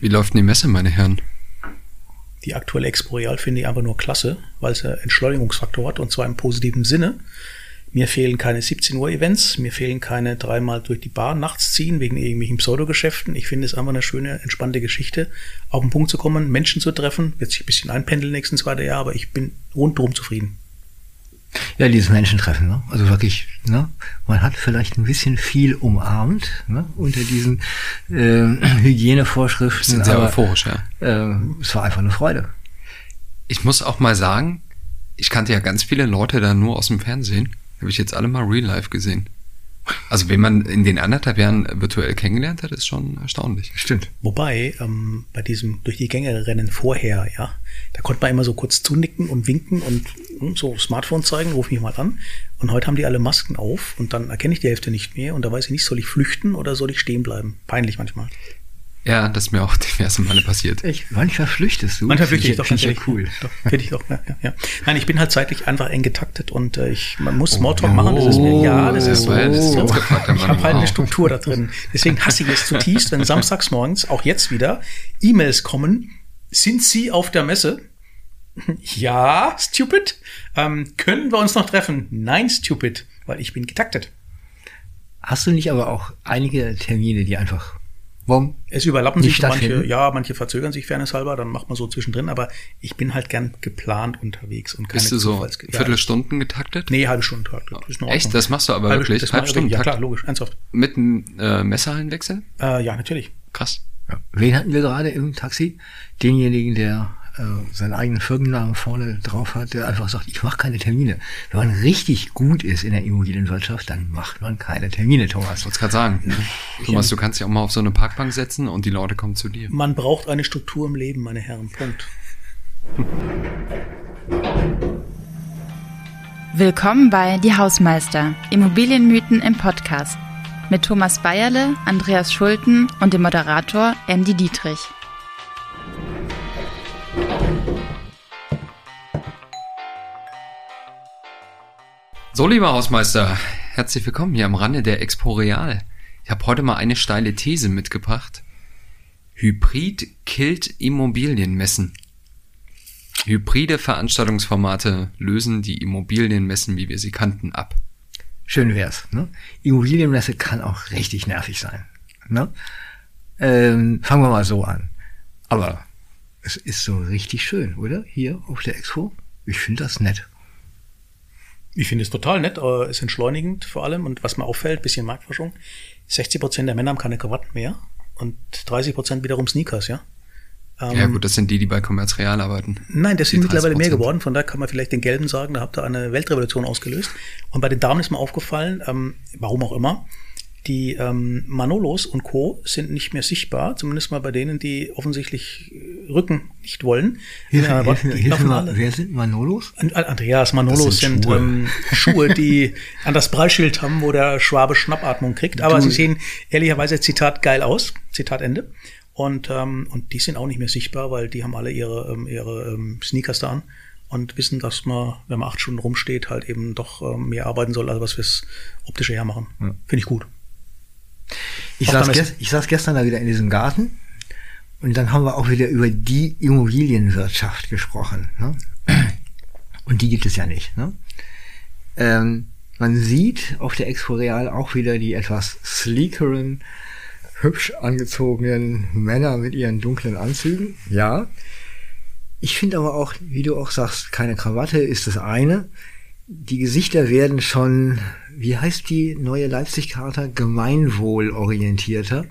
Wie läuft denn die Messe, meine Herren? Die aktuelle Expo Real finde ich einfach nur klasse, weil es einen Entschleunigungsfaktor hat und zwar im positiven Sinne. Mir fehlen keine 17 Uhr Events, mir fehlen keine dreimal durch die Bar nachts ziehen wegen irgendwelchen Pseudogeschäften. Ich finde es einfach eine schöne, entspannte Geschichte, auf den Punkt zu kommen, Menschen zu treffen, wird sich ein bisschen einpendeln nächsten zweiten Jahr, aber ich bin rundherum zufrieden. Ja, dieses Menschentreffen, ne? also wirklich, ne? man hat vielleicht ein bisschen viel umarmt ne? unter diesen äh, Hygienevorschriften. Sind sehr euphorisch, ja. Äh, es war einfach eine Freude. Ich muss auch mal sagen, ich kannte ja ganz viele Leute da nur aus dem Fernsehen. Habe ich jetzt alle mal real life gesehen. Also, wenn man in den anderthalb Jahren virtuell kennengelernt hat, ist schon erstaunlich. Stimmt. Wobei, ähm, bei diesem durch die Gänge rennen vorher, ja, da konnte man immer so kurz zunicken und winken und hm, so Smartphone zeigen, ruf mich mal an. Und heute haben die alle Masken auf und dann erkenne ich die Hälfte nicht mehr und da weiß ich nicht, soll ich flüchten oder soll ich stehen bleiben? Peinlich manchmal. Ja, das ist mir auch diverse Male passiert. Echt? Manchmal flüchtest du. Manchmal flüchte ich doch. Finde ich ja cool. Finde ich doch, ja, ja. Nein, ich bin halt zeitlich einfach eng getaktet und äh, ich, man muss Smalltalk oh, machen, das ist mir, ja, das ist so. Das so. ist gefragt, ich habe halt eine Struktur da drin. Deswegen hasse ich es zutiefst, wenn samstags morgens, auch jetzt wieder, E-Mails kommen. Sind Sie auf der Messe? Ja, stupid. Ähm, können wir uns noch treffen? Nein, stupid, weil ich bin getaktet. Hast du nicht aber auch einige Termine, die einfach Warum? Es überlappen sich manche, ja, manche verzögern sich fairnesshalber, dann macht man so zwischendrin, aber ich bin halt gern geplant unterwegs und keine Bist du so Viertelstunden getaktet? Nee, halbe Stunde taktet. Echt? Das machst du aber halbe, wirklich? Halbe Stunde Ja klar, logisch, ernsthaft. Mit einem äh, Messerhallenwechsel? Äh, ja, natürlich. Krass. Ja. Wen hatten wir gerade im Taxi? Denjenigen, der seinen eigenen Firmennamen vorne drauf hat, der einfach sagt, ich mache keine Termine. Wenn man richtig gut ist in der Immobilienwirtschaft, dann macht man keine Termine, Thomas. Ich wollte gerade sagen. Thomas, du kannst dich auch mal auf so eine Parkbank setzen und die Leute kommen zu dir. Man braucht eine Struktur im Leben, meine Herren. Punkt. Willkommen bei Die Hausmeister, Immobilienmythen im Podcast. Mit Thomas Bayerle, Andreas Schulten und dem Moderator Andy Dietrich. So, lieber Hausmeister, herzlich willkommen hier am Rande der Expo Real. Ich habe heute mal eine steile These mitgebracht. Hybrid killt Immobilienmessen. Hybride Veranstaltungsformate lösen die Immobilienmessen, wie wir sie kannten, ab. Schön wär's. Ne? Immobilienmesse kann auch richtig nervig sein. Ne? Ähm, fangen wir mal so an. Aber es ist so richtig schön, oder? Hier auf der Expo. Ich finde das nett. Ich finde es total nett, aber ist entschleunigend vor allem. Und was mir auffällt, bisschen Marktforschung, 60 Prozent der Männer haben keine Krawatten mehr und 30 Prozent wiederum Sneakers, ja. ja ähm, gut, das sind die, die bei Commerz Real arbeiten. Nein, das sind mittlerweile mehr geworden. Von daher kann man vielleicht den Gelben sagen, da habt ihr eine Weltrevolution ausgelöst. Und bei den Damen ist mir aufgefallen, ähm, warum auch immer, die ähm, Manolos und Co. sind nicht mehr sichtbar, zumindest mal bei denen, die offensichtlich äh, Rücken nicht wollen. Hilf, äh, hilf, hilf mal, wer sind Manolos? Andreas, Manolos sind, sind Schuhe. Ähm, Schuhe, die an das Prallschild haben, wo der Schwabe Schnappatmung kriegt. Aber du. sie sehen ehrlicherweise, Zitat, geil aus. Zitat Ende. Und, ähm, und die sind auch nicht mehr sichtbar, weil die haben alle ihre, ähm, ihre ähm, Sneakers da an und wissen, dass man, wenn man acht Stunden rumsteht, halt eben doch ähm, mehr arbeiten soll, als was fürs Optische hermachen. Ja. Finde ich gut. Ich saß, gest, ich saß gestern da wieder in diesem Garten und dann haben wir auch wieder über die Immobilienwirtschaft gesprochen. Ne? Und die gibt es ja nicht. Ne? Ähm, man sieht auf der Expo Real auch wieder die etwas sleekeren, hübsch angezogenen Männer mit ihren dunklen Anzügen. Ja. Ich finde aber auch, wie du auch sagst, keine Krawatte ist das eine. Die Gesichter werden schon wie heißt die neue Leipzig-Charta? Gemeinwohlorientierter.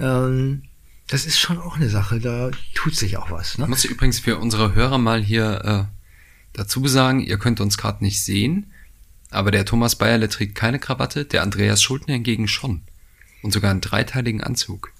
Ähm, das ist schon auch eine Sache, da tut sich auch was. Ne? Ich muss übrigens für unsere Hörer mal hier äh, dazu sagen, ihr könnt uns gerade nicht sehen, aber der Thomas Bayerle trägt keine Krawatte, der Andreas Schulten hingegen schon. Und sogar einen dreiteiligen Anzug.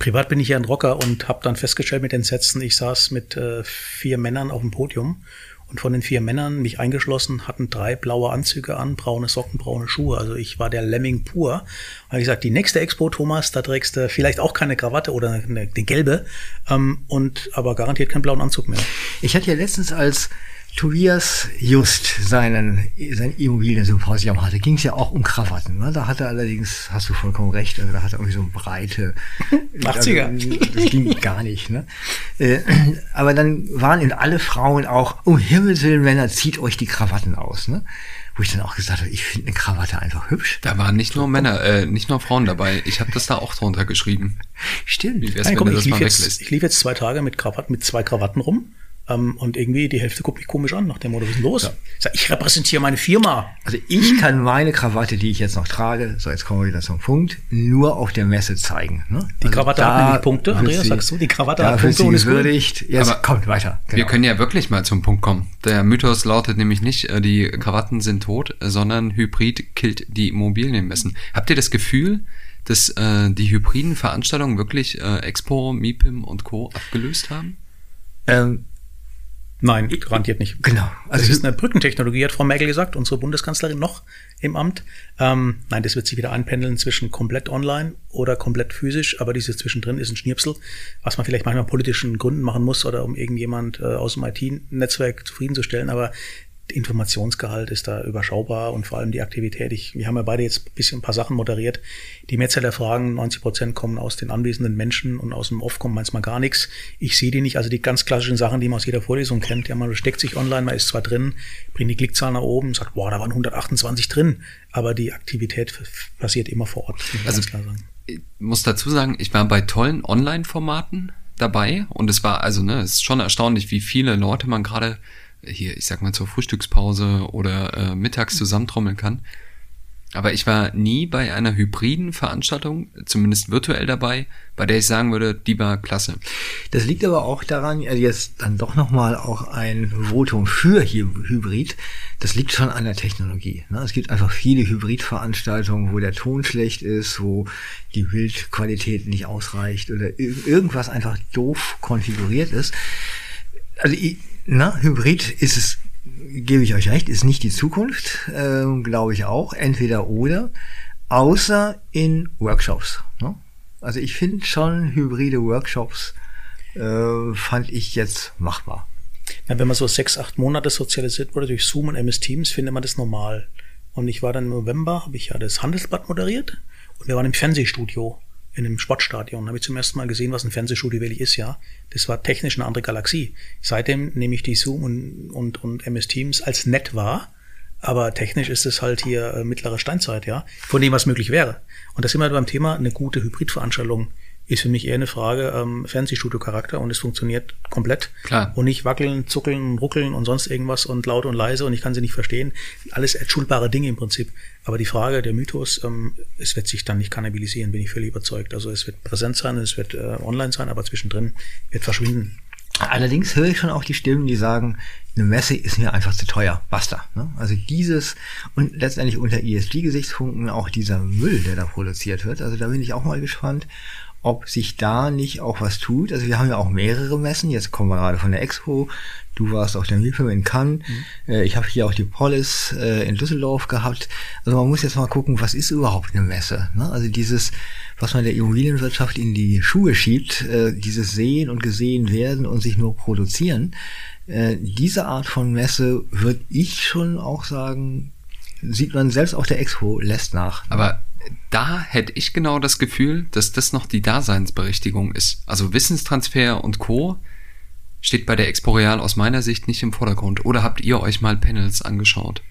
Privat bin ich ja ein Rocker und habe dann festgestellt mit den Sätzen, ich saß mit äh, vier Männern auf dem Podium und von den vier Männern, mich eingeschlossen, hatten drei blaue Anzüge an, braune Socken, braune Schuhe. Also ich war der Lemming pur. Und ich gesagt, die nächste Expo, Thomas, da trägst du vielleicht auch keine Krawatte oder eine, eine gelbe, ähm, und aber garantiert keinen blauen Anzug mehr. Ich hatte ja letztens als Tobias Just seinen, sein Immobilien-Symposium hatte, ging es ja auch um Krawatten. Ne? Da hatte er allerdings, hast du vollkommen recht, also da hat er irgendwie so breite 80er. Also, das ging gar nicht. Ne? Äh, aber dann waren in alle Frauen auch, um Himmels Willen, Männer, zieht euch die Krawatten aus. Ne? Wo ich dann auch gesagt habe, ich finde eine Krawatte einfach hübsch. Da waren nicht nur Männer, äh, nicht nur Frauen dabei. Ich habe das da auch drunter geschrieben. Stimmt. Wie wär's, Nein, wenn komm, du ich das lief mal jetzt, weglässt? ich lief jetzt zwei Tage mit Krawatten, mit zwei Krawatten rum. Ähm, und irgendwie die Hälfte guckt mich komisch an, nach dem Motto, was ist denn los? Ich, sag, ich repräsentiere meine Firma. Also ich kann meine Krawatte, die ich jetzt noch trage, so jetzt kommen wir wieder zum Punkt, nur auf der Messe zeigen. Ne? Die Krawatte hat nämlich Punkte, Andreas, sie- sagst du, die Krawatte hat Punkte sie und ist gut. gewürdigt. Jetzt Aber kommt weiter. Genau. Wir können ja wirklich mal zum Punkt kommen. Der Mythos lautet nämlich nicht, äh, die Krawatten sind tot, äh, sondern Hybrid killt die Immobilienmessen. Habt ihr das Gefühl, dass äh, die hybriden Veranstaltungen wirklich äh, Expo, MIPIM und Co. abgelöst haben? ähm, Nein, garantiert nicht. genau. Also es ist eine Brückentechnologie, hat Frau Merkel gesagt, unsere Bundeskanzlerin noch im Amt. Ähm, nein, das wird sich wieder einpendeln zwischen komplett online oder komplett physisch, aber dieses zwischendrin ist ein Schnipsel, was man vielleicht manchmal politischen Gründen machen muss oder um irgendjemand äh, aus dem IT-Netzwerk zufriedenzustellen, aber Informationsgehalt ist da überschaubar und vor allem die Aktivität. Ich, wir haben ja beide jetzt ein bisschen ein paar Sachen moderiert. Die Mehrzahl der Fragen, 90 Prozent kommen aus den anwesenden Menschen und aus dem Off kommt manchmal gar nichts. Ich sehe die nicht. Also die ganz klassischen Sachen, die man aus jeder Vorlesung kennt. Ja, man steckt sich online, man ist zwar drin, bringt die Klickzahl nach oben, sagt, boah, da waren 128 drin. Aber die Aktivität passiert immer vor Ort. Also. Ich muss dazu sagen, ich war bei tollen Online-Formaten dabei und es war also, ne, es ist schon erstaunlich, wie viele Leute man gerade hier, ich sag mal, zur Frühstückspause oder äh, mittags zusammentrommeln kann. Aber ich war nie bei einer hybriden Veranstaltung, zumindest virtuell dabei, bei der ich sagen würde, die war klasse. Das liegt aber auch daran, also jetzt dann doch nochmal auch ein Votum für Hy- Hybrid. Das liegt schon an der Technologie. Ne? Es gibt einfach viele Hybridveranstaltungen, wo der Ton schlecht ist, wo die Bildqualität nicht ausreicht oder ir- irgendwas einfach doof konfiguriert ist. Also ich, na, Hybrid ist es, gebe ich euch recht, ist nicht die Zukunft, ähm, glaube ich auch, entweder oder, außer in Workshops. Ne? Also ich finde schon hybride Workshops äh, fand ich jetzt machbar. Ja, wenn man so sechs, acht Monate sozialisiert wurde durch Zoom und MS Teams, findet man das normal. Und ich war dann im November, habe ich ja das Handelsblatt moderiert und wir waren im Fernsehstudio in einem Sportstadion. habe ich zum ersten Mal gesehen, was ein Fernsehstudio wirklich ist, ja. Das war technisch eine andere Galaxie. Seitdem nehme ich die Zoom und, und, und MS Teams als nett wahr, aber technisch ist es halt hier äh, mittlere Steinzeit, ja, von dem, was möglich wäre. Und das sind wir beim Thema, eine gute Hybridveranstaltung ist für mich eher eine Frage ähm, Fernsehstudio-Charakter und es funktioniert komplett. Klar. Und nicht wackeln, zuckeln, ruckeln und sonst irgendwas und laut und leise und ich kann sie nicht verstehen. Alles entschuldbare Dinge im Prinzip. Aber die Frage, der Mythos, ähm, es wird sich dann nicht kannabilisieren, bin ich völlig überzeugt. Also es wird präsent sein, es wird äh, online sein, aber zwischendrin wird verschwinden. Allerdings höre ich schon auch die Stimmen, die sagen, eine Messe ist mir einfach zu teuer. Basta. Ne? Also dieses und letztendlich unter ESG-Gesichtspunkten auch dieser Müll, der da produziert wird. Also da bin ich auch mal gespannt, ob sich da nicht auch was tut. Also wir haben ja auch mehrere Messen. Jetzt kommen wir gerade von der Expo. Du warst auf der MIPIM in Cannes. Äh, Ich habe hier auch die Polis äh, in Düsseldorf gehabt. Also man muss jetzt mal gucken, was ist überhaupt eine Messe? Ne? Also dieses, was man der Immobilienwirtschaft in die Schuhe schiebt, äh, dieses Sehen und gesehen werden und sich nur produzieren. Diese Art von Messe würde ich schon auch sagen, sieht man selbst auf der Expo lässt nach. Aber da hätte ich genau das Gefühl, dass das noch die Daseinsberechtigung ist. Also Wissenstransfer und Co. steht bei der Expo Real aus meiner Sicht nicht im Vordergrund. Oder habt ihr euch mal Panels angeschaut?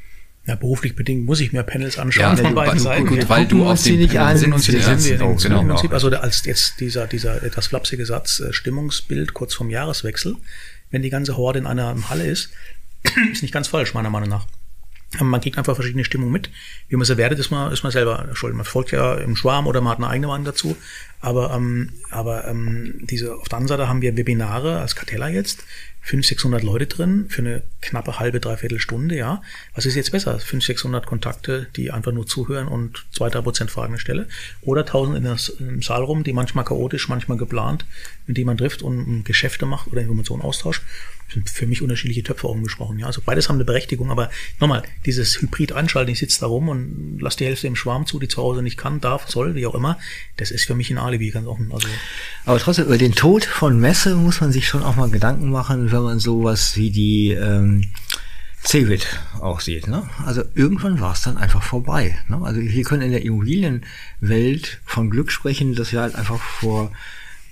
Ja, beruflich bedingt muss ich mir Panels anschauen Ja, von beiden Seiten. gut, weil du auf dem nicht an, sind jetzt sitzen wir im genau. Prinzip, also als jetzt dieser, dieser etwas flapsige Satz, äh, Stimmungsbild kurz vorm Jahreswechsel, wenn die ganze Horde in einer Halle ist, ist nicht ganz falsch, meiner Meinung nach. Man kriegt einfach verschiedene Stimmungen mit. Wie man sie wertet, ist man, ist man selber schuld. Man folgt ja im Schwarm oder man hat eine eigene Meinung dazu. Aber, ähm, aber ähm, diese, auf der anderen Seite haben wir Webinare als Cartella jetzt. 500, 600 Leute drin für eine knappe halbe, dreiviertel Stunde, ja. Was ist jetzt besser? 500, 600 Kontakte, die einfach nur zuhören und zwei, drei Prozent Fragen stelle. Oder 1000 in im Saal rum, die manchmal chaotisch, manchmal geplant, mit denen man trifft und ähm, Geschäfte macht oder Informationen austauscht. Das sind für mich unterschiedliche Töpfe umgesprochen, ja. Also beides haben eine Berechtigung, aber nochmal, dieses Hybrid-Einschalten, ich sitze da rum und lasse die Hälfte im Schwarm zu, die zu Hause nicht kann, darf, soll, wie auch immer, das ist für mich ein Alibi, ganz offen. Also, Aber trotzdem, über den Tod von Messe muss man sich schon auch mal Gedanken machen, wenn man sowas wie die ähm, Cebit auch sieht. Ne? Also irgendwann war es dann einfach vorbei. Ne? Also wir können in der Immobilienwelt von Glück sprechen, dass wir halt einfach vor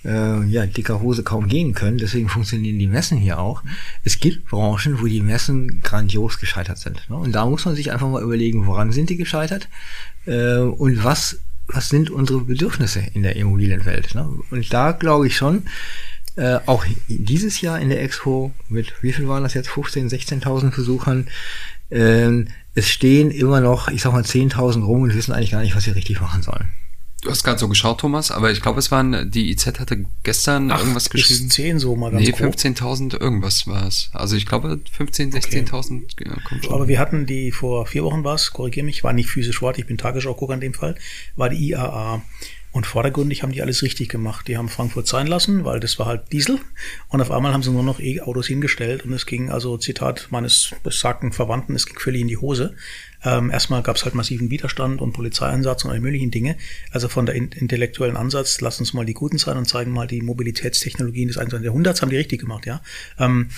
äh, ja, dicker Hose kaum gehen können. Deswegen funktionieren die Messen hier auch. Es gibt Branchen, wo die Messen grandios gescheitert sind. Ne? Und da muss man sich einfach mal überlegen, woran sind die gescheitert äh, und was, was sind unsere Bedürfnisse in der Immobilienwelt. Ne? Und da glaube ich schon, äh, auch dieses Jahr in der Expo mit, wie viel waren das jetzt, 15.000, 16.000 Besuchern, äh, es stehen immer noch, ich sag mal, 10.000 rum und wissen eigentlich gar nicht, was sie richtig machen sollen. Du hast gerade so geschaut, Thomas, aber ich glaube, es waren, die IZ hatte gestern Ach, irgendwas geschrieben. 10 so mal ganz Nee, 15.000 irgendwas war es. Also ich glaube 15, 16.000 okay. kommt schon. Aber wir hatten die vor vier Wochen was, korrigier mich, war nicht physisch Wort, ich bin Tagesschau-Gucker in dem Fall, war die IAA. Und vordergründig haben die alles richtig gemacht. Die haben Frankfurt sein lassen, weil das war halt Diesel. Und auf einmal haben sie nur noch E-Autos hingestellt und es ging, also Zitat meines besagten Verwandten, es ging völlig in die Hose. Ähm, erstmal gab es halt massiven Widerstand und Polizeieinsatz und alle möglichen Dinge. Also von der intellektuellen Ansatz, lass uns mal die Guten sein und zeigen mal die Mobilitätstechnologien des 21. Jahrhunderts, haben die richtig gemacht, ja. Ähm,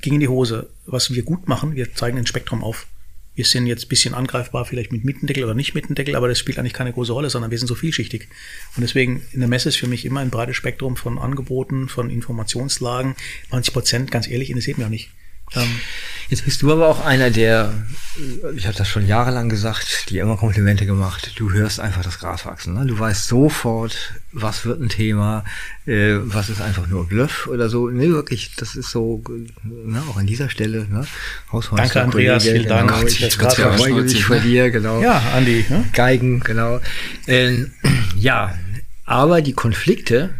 ging in die Hose. Was wir gut machen, wir zeigen ein Spektrum auf wir sind jetzt ein bisschen angreifbar, vielleicht mit Mittendeckel oder nicht Mittendeckel, aber das spielt eigentlich keine große Rolle, sondern wir sind so vielschichtig. Und deswegen, in der Messe ist für mich immer ein breites Spektrum von Angeboten, von Informationslagen. 90 Prozent, ganz ehrlich, interessiert mich auch nicht. Ähm, Jetzt bist du aber auch einer, der, ich habe das schon jahrelang gesagt, die immer Komplimente gemacht. Du hörst einfach das Gras wachsen. Ne? Du weißt sofort, was wird ein Thema, äh, was ist einfach nur Bluff oder so. Nee, wirklich, das ist so, ne, auch an dieser Stelle. Ne? Danke, Andreas, vielen genau, Dank. Ich, ich freue mich vor dir, genau. Ja, Andi. Ne? Geigen, genau. Ähm, ja, aber die Konflikte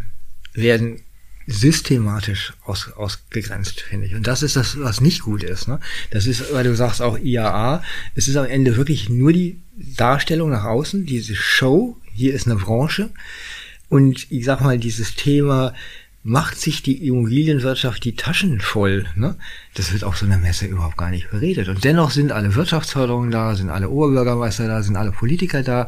werden systematisch aus, ausgegrenzt, finde ich. Und das ist das, was nicht gut ist. Ne? Das ist, weil du sagst auch IAA, es ist am Ende wirklich nur die Darstellung nach außen, diese Show, hier ist eine Branche. Und ich sag mal, dieses Thema macht sich die Immobilienwirtschaft die Taschen voll. Ne? Das wird auf so einer Messe überhaupt gar nicht beredet. Und dennoch sind alle Wirtschaftsförderungen da, sind alle Oberbürgermeister da, sind alle Politiker da.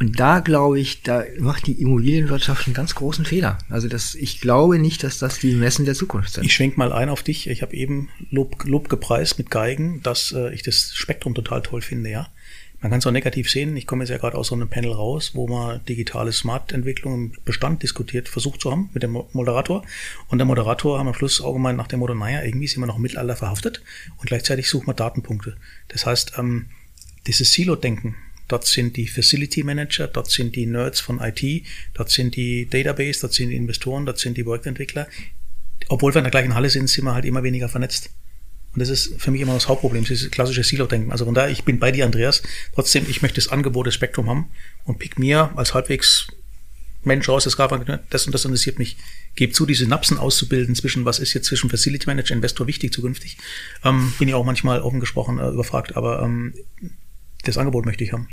Und da glaube ich, da macht die Immobilienwirtschaft einen ganz großen Fehler. Also das, ich glaube nicht, dass das die Messen der Zukunft sind. Ich schwenk mal ein auf dich. Ich habe eben Lob, Lob gepreist mit Geigen, dass äh, ich das Spektrum total toll finde, ja. Man kann es auch negativ sehen. Ich komme jetzt ja gerade aus so einem Panel raus, wo man digitale Smart-Entwicklung im Bestand diskutiert, versucht zu haben mit dem Moderator. Und der Moderator haben am Schluss auch gemeint nach dem Motto, naja, irgendwie sind wir noch im Mittelalter verhaftet und gleichzeitig suchen wir Datenpunkte. Das heißt, ähm, dieses Silo-Denken, dort sind die Facility Manager, dort sind die Nerds von IT, dort sind die Database, dort sind die Investoren, dort sind die Projektentwickler. Obwohl wir in der gleichen Halle sind, sind wir halt immer weniger vernetzt. Und das ist für mich immer das Hauptproblem, dieses klassische Silo-Denken. Also von daher, ich bin bei dir, Andreas. Trotzdem, ich möchte das Angebot, das Spektrum haben und pick mir als halbwegs Mensch raus, das gab das und das interessiert mich. Gebe zu, diese Synapsen auszubilden zwischen, was ist jetzt zwischen Facility Manager, Investor wichtig zukünftig. Ähm, bin ich auch manchmal offen gesprochen äh, überfragt, aber ähm, das Angebot möchte ich haben.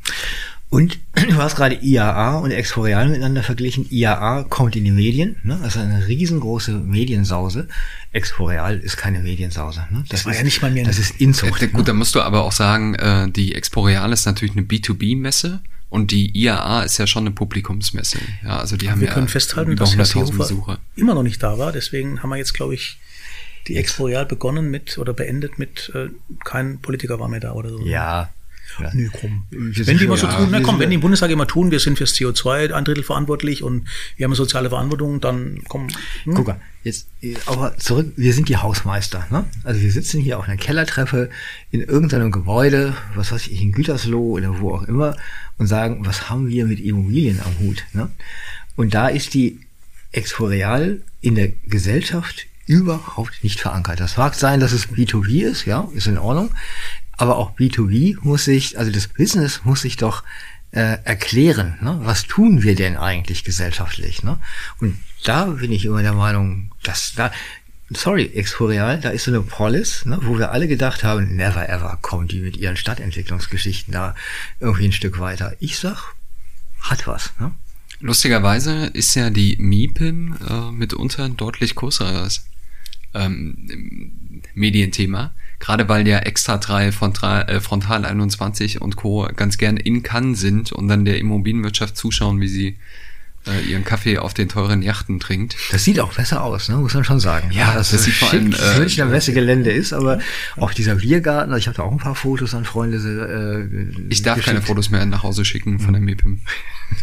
Und du hast gerade IAA und Exporeal miteinander verglichen. IAA kommt in die Medien, ne? also eine riesengroße Mediensause. Exporeal ist keine Mediensause. Ne? Das, das war ist, ja nicht mal mehr. Das ist Inzucht. Äh, gut, ne? da musst du aber auch sagen, äh, die Exporeal ist natürlich eine B2B-Messe. Und die IAA ist ja schon eine Publikumsmesse. Ja, also die haben wir ja können festhalten, dass Herr Seehofer immer noch nicht da war. Deswegen haben wir jetzt, glaube ich, die Expo Real begonnen mit oder beendet mit äh, kein Politiker war mehr da oder so. Ja, ja. Nee, komm. Wenn die mal so tun, na komm, wenn die im Bundestag immer tun, wir sind fürs CO2 ein Drittel verantwortlich und wir haben eine soziale Verantwortung, dann komm. Hm? Guck mal, jetzt aber zurück, wir sind die Hausmeister, ne? Also wir sitzen hier auf einer Kellertreppe in irgendeinem Gebäude, was weiß ich, in Gütersloh oder wo auch immer und sagen, was haben wir mit Immobilien am Hut, ne? Und da ist die Exporeal in der Gesellschaft überhaupt nicht verankert. Das mag sein, dass es B2B ist, ja, ist in Ordnung aber auch B2B muss sich, also das Business muss sich doch äh, erklären, ne? was tun wir denn eigentlich gesellschaftlich? Ne? Und da bin ich immer der Meinung, dass da, sorry, Exporeal, da ist so eine Polis, ne, wo wir alle gedacht haben, never ever kommen die mit ihren Stadtentwicklungsgeschichten da irgendwie ein Stück weiter. Ich sag, hat was. Ne? Lustigerweise ist ja die MIPIM äh, mitunter deutlich größeres ähm, Medienthema. Gerade weil ja Extra 3, Frontal, äh, Frontal 21 und Co. ganz gern in Cannes sind und dann der Immobilienwirtschaft zuschauen, wie sie äh, ihren Kaffee auf den teuren Yachten trinkt. Das sieht auch besser aus, ne? muss man schon sagen. Ja, das, das sieht vor allem äh, Münchner Messegelände ist, aber auch dieser Biergarten, also ich habe da auch ein paar Fotos an Freunde. Äh, ich darf keine Fotos mehr nach Hause schicken von der MIPIM.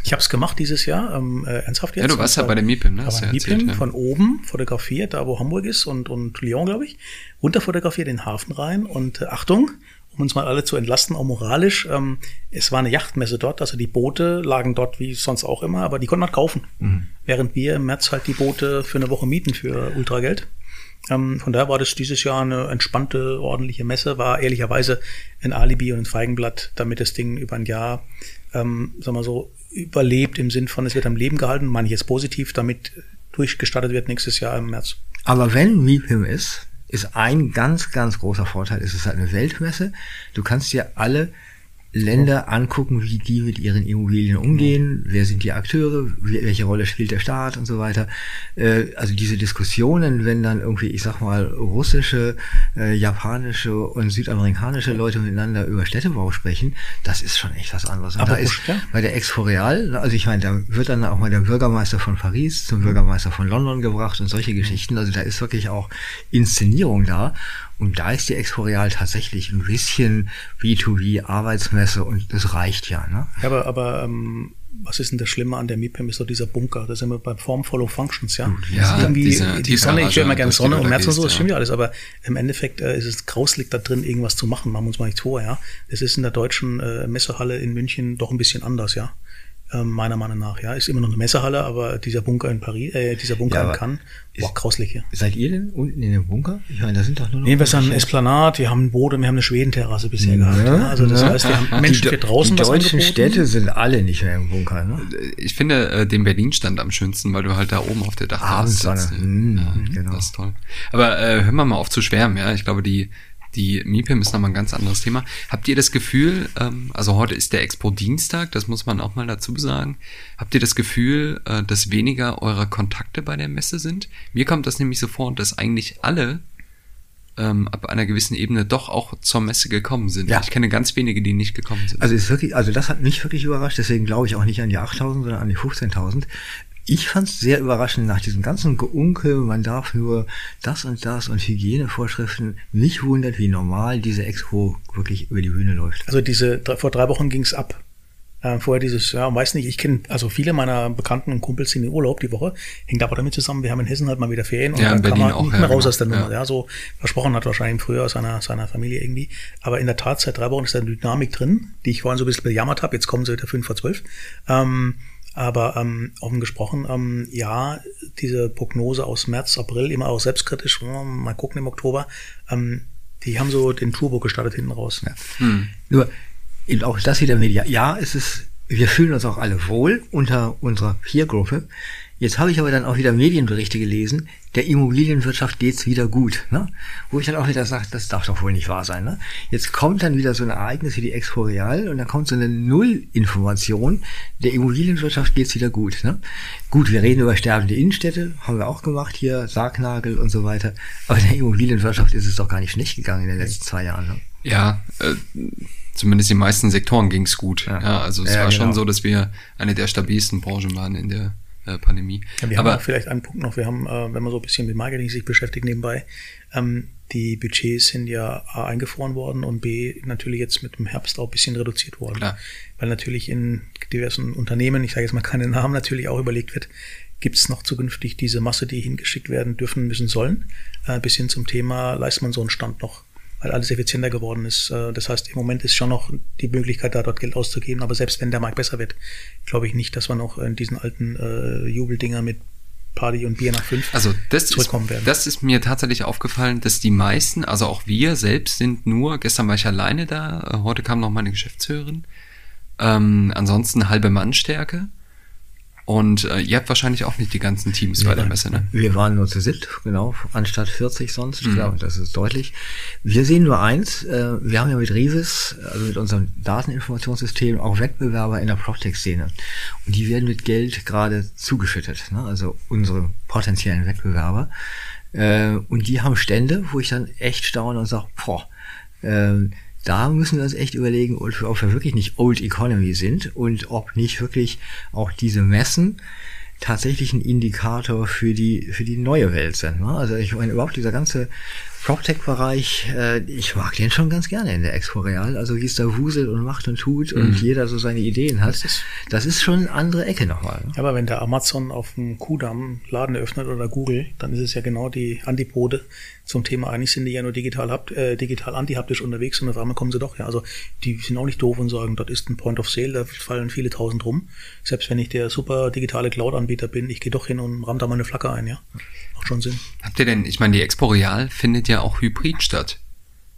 Ich habe es gemacht dieses Jahr, ähm, äh, ernsthaft jetzt. Ja, du warst ja bei der MIPIM, ne? Bei der MIPIM ja. von oben fotografiert, da wo Hamburg ist und, und Lyon, glaube ich, runter fotografiert den Hafen rein und äh, Achtung, um uns mal alle zu entlasten, auch moralisch. Ähm, es war eine Yachtmesse dort, also die Boote lagen dort wie sonst auch immer, aber die konnte man kaufen. Mhm. Während wir im März halt die Boote für eine Woche mieten für Ultrageld. Ähm, von daher war das dieses Jahr eine entspannte, ordentliche Messe, war ehrlicherweise ein Alibi und ein Feigenblatt, damit das Ding über ein Jahr, ähm, sagen wir so, überlebt im Sinn von, es wird am Leben gehalten, meine ich jetzt positiv, damit durchgestattet wird nächstes Jahr im März. Aber wenn MIPIM ist, ist ein ganz, ganz großer Vorteil. Es ist halt eine Weltmesse. Du kannst dir alle Länder angucken, wie die mit ihren Immobilien umgehen, wer sind die Akteure, welche Rolle spielt der Staat und so weiter. Äh, also diese Diskussionen, wenn dann irgendwie, ich sag mal, russische, äh, japanische und südamerikanische Leute miteinander über Städtebau sprechen, das ist schon echt was anderes. Und Aber da ist bei der Exporeal, also ich meine, da wird dann auch mal der Bürgermeister von Paris zum Bürgermeister von London gebracht und solche Geschichten. Also da ist wirklich auch Inszenierung da. Und da ist die Exporeal tatsächlich ein bisschen B2B Arbeitsmesse und das reicht ja. Ne? Ja, aber, aber ähm, was ist denn das Schlimme an der MIPIM ist so dieser Bunker. Da sind wir beim Form Follow Functions, ja. Ja, irgendwie diese, die Sonne, ich höre immer gerne Sonne und März und so, das stimmt ja alles, aber im Endeffekt äh, ist es grauslig da drin, irgendwas zu machen, machen wir uns mal nichts vor, ja. Das ist in der deutschen äh, Messehalle in München doch ein bisschen anders, ja. Ähm, meiner Meinung nach, ja. Ist immer noch eine Messehalle, aber dieser Bunker in Paris, äh, dieser Bunker ja, in Cannes, boah, grauslich hier. Seid ihr denn unten in dem Bunker? Ich meine, da sind doch nur noch. Nee, wir sind Esplanat, wir haben ein Boot wir haben eine Schwedenterrasse bisher ja, gehabt. Ja. Also das ja. heißt, wir haben Menschen für draußen Die deutschen Städte sind alle nicht mehr im Bunker, ne? Ich finde äh, den Berlin-Stand am schönsten, weil du halt da oben auf der Dachterrasse sitzt. Mhm, ja, genau. Das ist toll. Aber äh, hör mal mal auf zu schwärmen, ja. Ich glaube, die die MIPIM ist nochmal ein ganz anderes Thema. Habt ihr das Gefühl, ähm, also heute ist der Expo-Dienstag, das muss man auch mal dazu sagen. Habt ihr das Gefühl, äh, dass weniger eurer Kontakte bei der Messe sind? Mir kommt das nämlich so vor, dass eigentlich alle ähm, ab einer gewissen Ebene doch auch zur Messe gekommen sind. Ja. Ich kenne ganz wenige, die nicht gekommen sind. Also ist wirklich, also das hat mich wirklich überrascht, deswegen glaube ich auch nicht an die 8000, sondern an die 15.000. Ich fand es sehr überraschend nach diesem ganzen Geunkel, man darf nur das und das und Hygienevorschriften. Mich wundert, wie normal diese Expo wirklich über die Bühne läuft. Also diese vor drei Wochen ging's ab. Äh, vorher dieses, ja, weiß nicht, ich kenne, also viele meiner Bekannten und Kumpels sind in Urlaub die Woche, hängt aber damit zusammen, wir haben in Hessen halt mal wieder Ferien und ja, dann kann man auch, nicht mehr ja, raus aus der genau. Nummer, ja. ja, so versprochen hat wahrscheinlich früher aus seiner, seiner Familie irgendwie. Aber in der Tat, seit drei Wochen ist da eine Dynamik drin, die ich vorhin so ein bisschen bejammert habe, jetzt kommen sie wieder fünf vor zwölf. Ähm, aber ähm, offen gesprochen, ähm, ja, diese Prognose aus März, April, immer auch selbstkritisch, mal gucken im Oktober, ähm, die haben so den Turbo gestartet hinten raus. Ja. Hm. Nur eben auch das wieder Media. Ja, es ist, wir fühlen uns auch alle wohl unter unserer Peer-Gruppe. Jetzt habe ich aber dann auch wieder Medienberichte gelesen, der Immobilienwirtschaft geht's wieder gut. Ne? Wo ich dann auch wieder sage, das darf doch wohl nicht wahr sein. Ne? Jetzt kommt dann wieder so ein Ereignis wie die Expo Real und dann kommt so eine Nullinformation, der Immobilienwirtschaft geht's wieder gut. Ne? Gut, wir reden über sterbende Innenstädte, haben wir auch gemacht hier, Sargnagel und so weiter. Aber der Immobilienwirtschaft ist es doch gar nicht schlecht gegangen in den letzten zwei Jahren. Ne? Ja, äh, zumindest in den meisten Sektoren ging's gut. Ja, ja also es Ja, war genau. schon so, dass wir eine der stabilsten Branchen waren in der äh, Pandemie. Ja, wir Aber haben auch vielleicht einen Punkt noch. Wir haben, äh, wenn man so ein bisschen mit Marketing sich beschäftigt nebenbei, ähm, die Budgets sind ja A eingefroren worden und B natürlich jetzt mit dem Herbst auch ein bisschen reduziert worden. Klar. Weil natürlich in diversen Unternehmen, ich sage jetzt mal keine Namen, natürlich auch überlegt wird, gibt es noch zukünftig diese Masse, die hingeschickt werden dürfen, müssen, sollen, äh, bis hin zum Thema, leistet man so einen Stand noch, weil alles effizienter geworden ist. Äh, das heißt, im Moment ist schon noch die Möglichkeit, da dort Geld auszugeben, aber selbst wenn der Markt besser wird, glaube ich nicht, dass wir noch in diesen alten äh, Jubeldinger mit Party und Bier nach fünf Also das ist, zurückkommen werden. das ist mir tatsächlich aufgefallen, dass die meisten, also auch wir selbst sind nur, gestern war ich alleine da, äh, heute kam noch meine Geschäftsführerin, ähm, ansonsten halbe Mannstärke und äh, ihr habt wahrscheinlich auch nicht die ganzen Teams bei der Messe, ne? Wir waren nur zu sitt, genau, anstatt 40 sonst. Ich glaube, das ist deutlich. Wir sehen nur eins, äh, wir haben ja mit Rivis, also mit unserem Dateninformationssystem, auch Wettbewerber in der PropTech-Szene. Und die werden mit Geld gerade zugeschüttet, ne? also unsere potenziellen Wettbewerber. Äh, und die haben Stände, wo ich dann echt staune und sage, boah, äh, da müssen wir uns echt überlegen, ob wir wirklich nicht Old Economy sind und ob nicht wirklich auch diese Messen tatsächlich ein Indikator für die, für die neue Welt sind. Ne? Also ich meine, überhaupt dieser ganze PropTech-Bereich, äh, ich mag den schon ganz gerne in der Expo Real. Also wie es da wuselt und macht und tut mhm. und jeder so seine Ideen hat. Das ist, das ist schon eine andere Ecke nochmal. Ne? Aber wenn der Amazon auf dem Kudamm Laden öffnet oder Google, dann ist es ja genau die Antipode zum Thema, eigentlich sind die ja nur digital, äh, digital antihaptisch unterwegs und auf einmal kommen sie doch, ja. Also die sind auch nicht doof und sagen, das ist ein Point of Sale, da fallen viele tausend rum. Selbst wenn ich der super digitale Cloud-Anbieter bin, ich gehe doch hin und ramm da mal eine Flagge ein, ja macht schon Sinn. Habt ihr denn, ich meine, die Expo Real findet ja auch hybrid statt.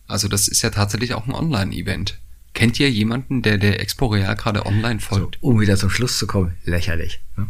Also das ist ja tatsächlich auch ein Online-Event. Kennt ihr jemanden, der der Expo Real gerade online folgt? So, um wieder zum Schluss zu kommen, lächerlich. Ne?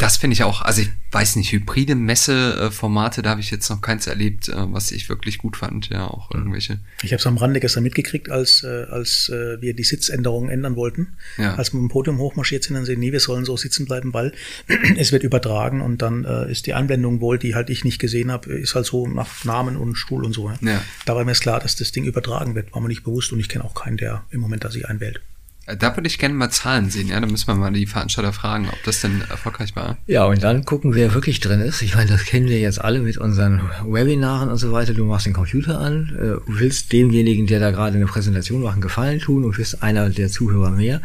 Das finde ich auch, also ich weiß nicht, hybride Messeformate, da habe ich jetzt noch keins erlebt, äh, was ich wirklich gut fand, ja, auch mhm. irgendwelche. Ich habe es am Rande gestern mitgekriegt, als, äh, als äh, wir die Sitzänderungen ändern wollten. Ja. Als wir mit dem Podium hochmarschiert sind, dann sehen, nee, wir sollen so sitzen bleiben, weil es wird übertragen und dann äh, ist die Einblendung wohl, die halt ich nicht gesehen habe, ist halt so nach Namen und Stuhl und so. Ja. ja. Da war mir klar, dass das Ding übertragen wird, war mir nicht bewusst und ich kenne auch keinen, der im Moment da sich einwählt. Da würde ich gerne mal Zahlen sehen, ja. Da müssen wir mal die Veranstalter fragen, ob das denn erfolgreich war. Ja, und dann gucken, wer wirklich drin ist. Ich meine, das kennen wir jetzt alle mit unseren Webinaren und so weiter. Du machst den Computer an, äh, willst demjenigen, der da gerade eine Präsentation macht, einen Gefallen tun und bist einer der Zuhörer mehr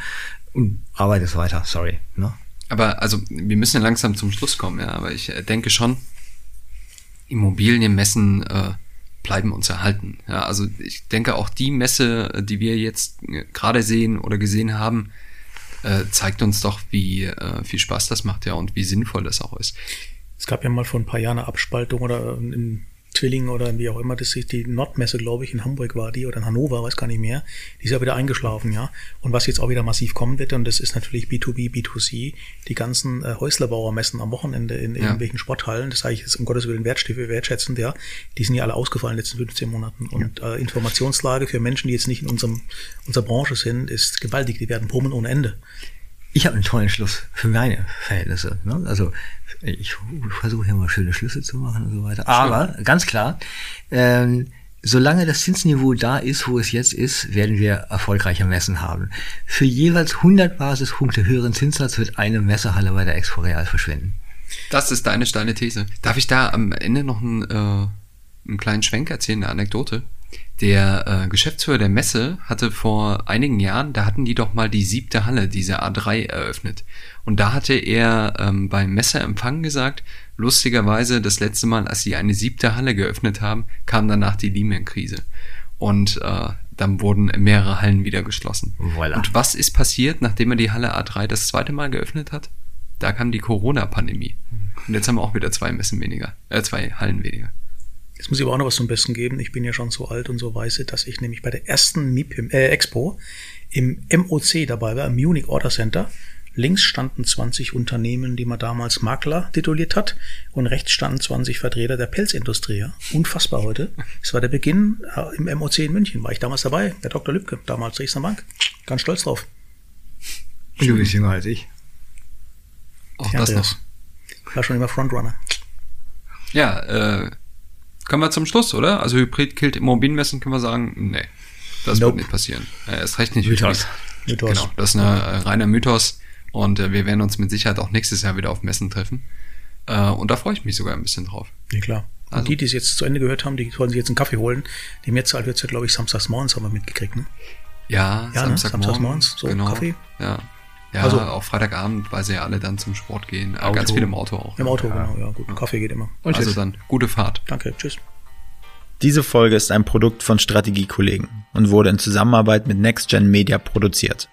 und arbeitest weiter. Sorry. Ne? Aber also, wir müssen ja langsam zum Schluss kommen, ja. Aber ich äh, denke schon, Immobilien messen, äh, bleiben uns erhalten. Ja, also ich denke auch die Messe, die wir jetzt gerade sehen oder gesehen haben, äh, zeigt uns doch, wie äh, viel Spaß das macht ja und wie sinnvoll das auch ist. Es gab ja mal vor ein paar Jahren eine Abspaltung oder in Zwilling oder wie auch immer, das ist die Nordmesse, glaube ich, in Hamburg war die oder in Hannover, weiß gar nicht mehr. Die ist ja wieder eingeschlafen, ja. Und was jetzt auch wieder massiv kommen wird, und das ist natürlich B2B, B2C, die ganzen äh, Häuslerbauermessen am Wochenende in, in ja. irgendwelchen Sporthallen, das sage ich jetzt um Gottes Willen wertschätzend, ja, die sind ja alle ausgefallen in den letzten 15 Monaten. Und äh, Informationslage für Menschen, die jetzt nicht in unserem, unserer Branche sind, ist gewaltig. Die werden brummen ohne Ende ich habe einen tollen Schluss für meine Verhältnisse. Ne? Also ich versuche ja mal schöne Schlüsse zu machen und so weiter. Aber ganz klar, ähm, solange das Zinsniveau da ist, wo es jetzt ist, werden wir erfolgreiche Messen haben. Für jeweils 100 Basispunkte höheren Zinssatz wird eine Messehalle bei der Expo Real verschwinden. Das ist deine steile These. Darf ich da am Ende noch einen, äh, einen kleinen Schwenk erzählen, eine Anekdote? Der äh, Geschäftsführer der Messe hatte vor einigen Jahren, da hatten die doch mal die siebte Halle, diese A3, eröffnet. Und da hatte er ähm, beim Messeempfang gesagt, lustigerweise das letzte Mal, als sie eine siebte Halle geöffnet haben, kam danach die Lehman-Krise. Und äh, dann wurden mehrere Hallen wieder geschlossen. Voilà. Und was ist passiert, nachdem er die Halle A3 das zweite Mal geöffnet hat? Da kam die Corona-Pandemie. Und jetzt haben wir auch wieder zwei Messen weniger, äh, zwei Hallen weniger. Jetzt muss ich aber auch noch was zum Besten geben. Ich bin ja schon so alt und so weiße, dass ich nämlich bei der ersten MIPIM, äh, Expo im MOC dabei war, im Munich Order Center. Links standen 20 Unternehmen, die man damals Makler tituliert hat, und rechts standen 20 Vertreter der Pelzindustrie. Ja. Unfassbar heute. Es war der Beginn äh, im MOC in München. War ich damals dabei, der Dr. Lübke, damals Dresdner Bank. Ganz stolz drauf. Du bist jünger als ich. Auch das noch. War schon immer Frontrunner. Ja, äh, können wir zum Schluss, oder? Also Hybrid killt Immobilienmessen, können wir sagen, nee, das nope. wird nicht passieren. Äh, ist recht nicht Mythos. Mythos. Genau, das ist ein äh, reiner Mythos und äh, wir werden uns mit Sicherheit auch nächstes Jahr wieder auf Messen treffen. Äh, und da freue ich mich sogar ein bisschen drauf. Ja, klar. Und also. die, die es jetzt zu Ende gehört haben, die sollen sich jetzt einen Kaffee holen. Die Mehrzahl wird ja, glaube ich, samstags morgens haben wir mitgekriegt, ne? Ja, ja Samstag ne? samstags morgens, so genau. Kaffee. Ja. Ja, also, auch Freitagabend, weil sie ja alle dann zum Sport gehen. Auto. Ganz viele im Auto auch. Im Auto, ja. genau, ja, gut. Ja. Kaffee geht immer. Und also dann, gute Fahrt. Danke, tschüss. Diese Folge ist ein Produkt von Strategiekollegen und wurde in Zusammenarbeit mit NextGen Media produziert.